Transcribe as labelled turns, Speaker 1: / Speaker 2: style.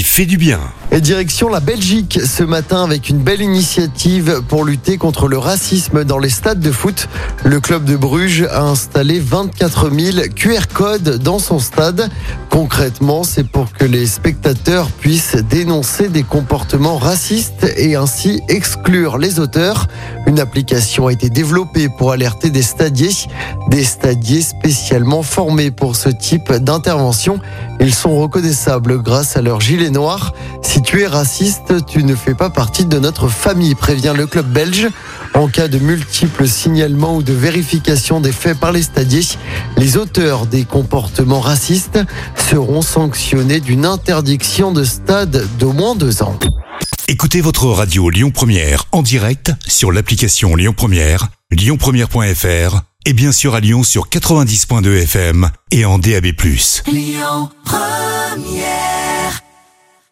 Speaker 1: fait du bien.
Speaker 2: Et direction la Belgique ce matin avec une belle initiative pour lutter contre le racisme dans les stades de foot. Le club de Bruges a installé 24 000 QR codes dans son stade. Concrètement, c'est pour que les spectateurs puissent dénoncer des comportements racistes et ainsi exclure les auteurs. Une application a été développée pour alerter des stadiers, des stadiers spécialement formés pour ce type d'intervention. Ils sont reconnaissables grâce à leur gilet noir. Si tu es raciste, tu ne fais pas partie de notre famille, prévient le club belge. En cas de multiples signalements ou de vérification des faits par les stadiers, les auteurs des comportements racistes seront sanctionnés d'une interdiction de stade d'au moins deux ans.
Speaker 1: Écoutez votre radio Lyon Première en direct sur l'application Lyon Première, lyonpremière.fr et bien sûr à Lyon sur 90.2 FM et en DAB+.